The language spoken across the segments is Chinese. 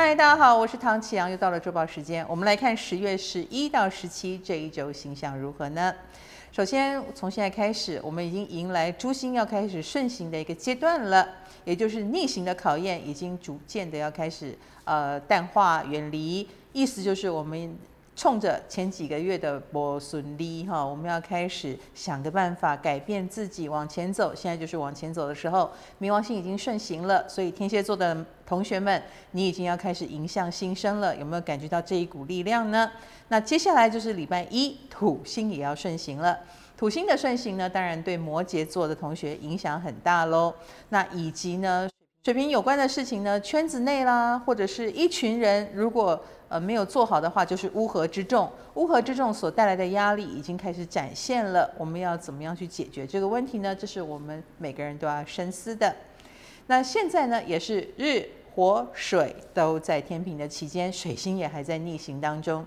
嗨，大家好，我是唐启阳，又到了周报时间。我们来看十月十一到十七这一周形象如何呢？首先，从现在开始，我们已经迎来朱星要开始顺行的一个阶段了，也就是逆行的考验已经逐渐的要开始呃淡化远离，意思就是我们。冲着前几个月的波损利哈，我们要开始想个办法改变自己往前走。现在就是往前走的时候，冥王星已经顺行了，所以天蝎座的同学们，你已经要开始迎向新生了。有没有感觉到这一股力量呢？那接下来就是礼拜一，土星也要顺行了。土星的顺行呢，当然对摩羯座的同学影响很大喽。那以及呢，水瓶有关的事情呢，圈子内啦，或者是一群人，如果呃，没有做好的话，就是乌合之众。乌合之众所带来的压力已经开始展现了。我们要怎么样去解决这个问题呢？这是我们每个人都要深思的。那现在呢，也是日火水都在天平的期间，水星也还在逆行当中，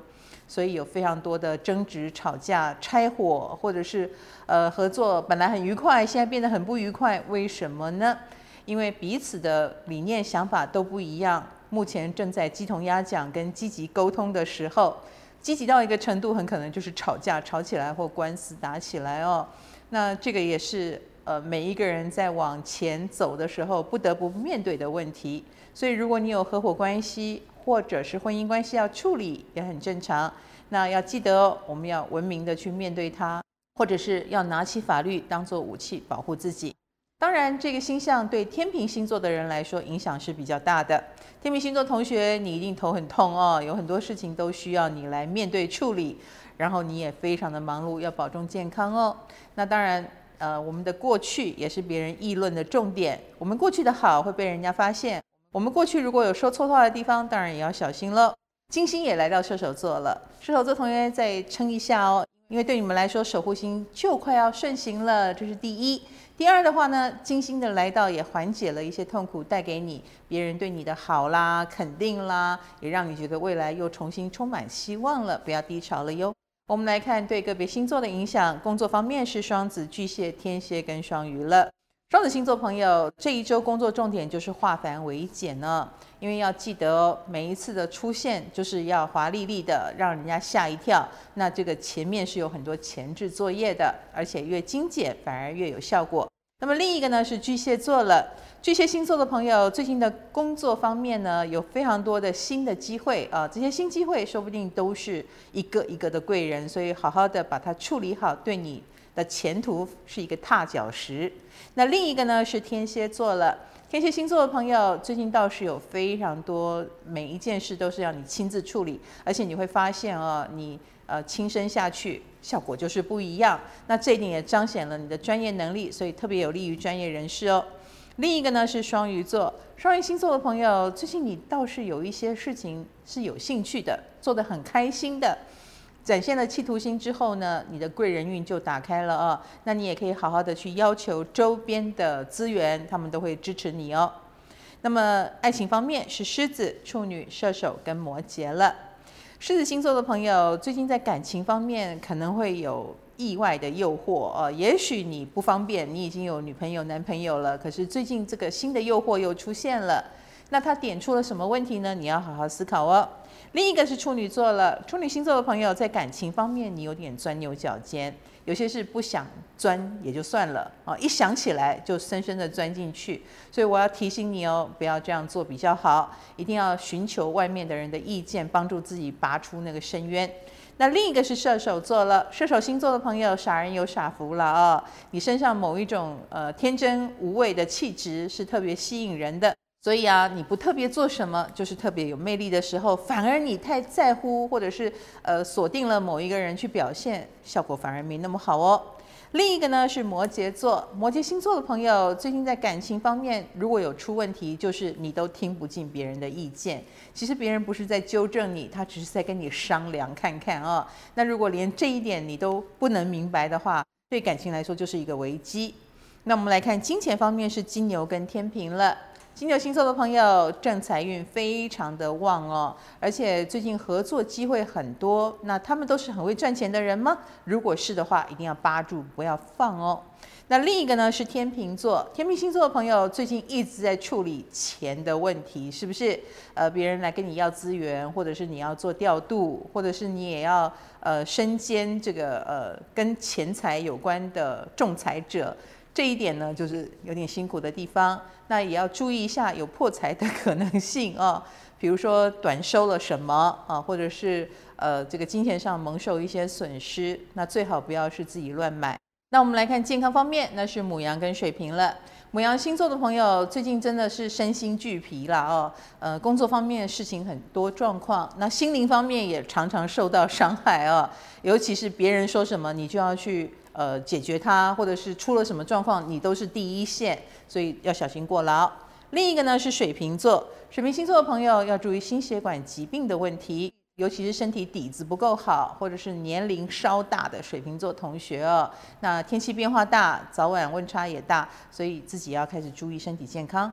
所以有非常多的争执、吵架、拆伙，或者是呃合作本来很愉快，现在变得很不愉快。为什么呢？因为彼此的理念、想法都不一样。目前正在鸡同鸭讲跟积极沟通的时候，积极到一个程度，很可能就是吵架吵起来或官司打起来哦。那这个也是呃每一个人在往前走的时候不得不面对的问题。所以如果你有合伙关系或者是婚姻关系要处理，也很正常。那要记得哦，我们要文明的去面对它，或者是要拿起法律当做武器保护自己。当然，这个星象对天秤星座的人来说影响是比较大的。天秤星座同学，你一定头很痛哦，有很多事情都需要你来面对处理，然后你也非常的忙碌，要保重健康哦。那当然，呃，我们的过去也是别人议论的重点。我们过去的好会被人家发现，我们过去如果有说错话的地方，当然也要小心喽。金星也来到射手座了，射手座同学再撑一下哦，因为对你们来说，守护星就快要顺行了，这是第一。第二的话呢，金星的来到也缓解了一些痛苦，带给你别人对你的好啦、肯定啦，也让你觉得未来又重新充满希望了，不要低潮了哟。我们来看对个别星座的影响，工作方面是双子、巨蟹、天蝎跟双鱼了。双子星座朋友，这一周工作重点就是化繁为简呢，因为要记得哦，每一次的出现就是要华丽丽的，让人家吓一跳。那这个前面是有很多前置作业的，而且越精简反而越有效果。那么另一个呢是巨蟹座了，巨蟹星座的朋友，最近的工作方面呢有非常多的新的机会啊，这些新机会说不定都是一个一个的贵人，所以好好的把它处理好，对你的前途是一个踏脚石。那另一个呢是天蝎座了，天蝎星座的朋友最近倒是有非常多，每一件事都是要你亲自处理，而且你会发现哦，你呃亲身下去效果就是不一样。那这一点也彰显了你的专业能力，所以特别有利于专业人士哦。另一个呢是双鱼座，双鱼星座的朋友最近你倒是有一些事情是有兴趣的，做得很开心的。展现了企图心之后呢，你的贵人运就打开了啊。那你也可以好好的去要求周边的资源，他们都会支持你哦。那么爱情方面是狮子、处女、射手跟摩羯了。狮子星座的朋友最近在感情方面可能会有意外的诱惑啊，也许你不方便，你已经有女朋友、男朋友了，可是最近这个新的诱惑又出现了。那他点出了什么问题呢？你要好好思考哦。另一个是处女座了，处女星座的朋友在感情方面，你有点钻牛角尖，有些事不想钻也就算了啊，一想起来就深深的钻进去，所以我要提醒你哦，不要这样做比较好，一定要寻求外面的人的意见，帮助自己拔出那个深渊。那另一个是射手座了，射手星座的朋友，傻人有傻福了啊，你身上某一种呃天真无畏的气质是特别吸引人的。所以啊，你不特别做什么，就是特别有魅力的时候，反而你太在乎，或者是呃锁定了某一个人去表现，效果反而没那么好哦。另一个呢是摩羯座，摩羯星座的朋友最近在感情方面如果有出问题，就是你都听不进别人的意见。其实别人不是在纠正你，他只是在跟你商量看看啊、那如果连这一点你都不能明白的话，对感情来说就是一个危机。那我们来看金钱方面是金牛跟天秤了。金牛星座的朋友，正财运非常的旺哦，而且最近合作机会很多。那他们都是很会赚钱的人吗？如果是的话，一定要扒住，不要放哦。那另一个呢是天秤座，天秤星座的朋友最近一直在处理钱的问题，是不是？呃，别人来跟你要资源，或者是你要做调度，或者是你也要呃身兼这个呃跟钱财有关的仲裁者。这一点呢，就是有点辛苦的地方，那也要注意一下有破财的可能性啊，比如说短收了什么啊，或者是呃这个金钱上蒙受一些损失，那最好不要是自己乱买。那我们来看健康方面，那是母羊跟水瓶了。母羊星座的朋友最近真的是身心俱疲了哦，呃，工作方面事情很多状况，那心灵方面也常常受到伤害啊，尤其是别人说什么，你就要去。呃，解决它，或者是出了什么状况，你都是第一线，所以要小心过劳。另一个呢是水瓶座，水瓶星座的朋友要注意心血管疾病的问题，尤其是身体底子不够好，或者是年龄稍大的水瓶座同学哦。那天气变化大，早晚温差也大，所以自己要开始注意身体健康。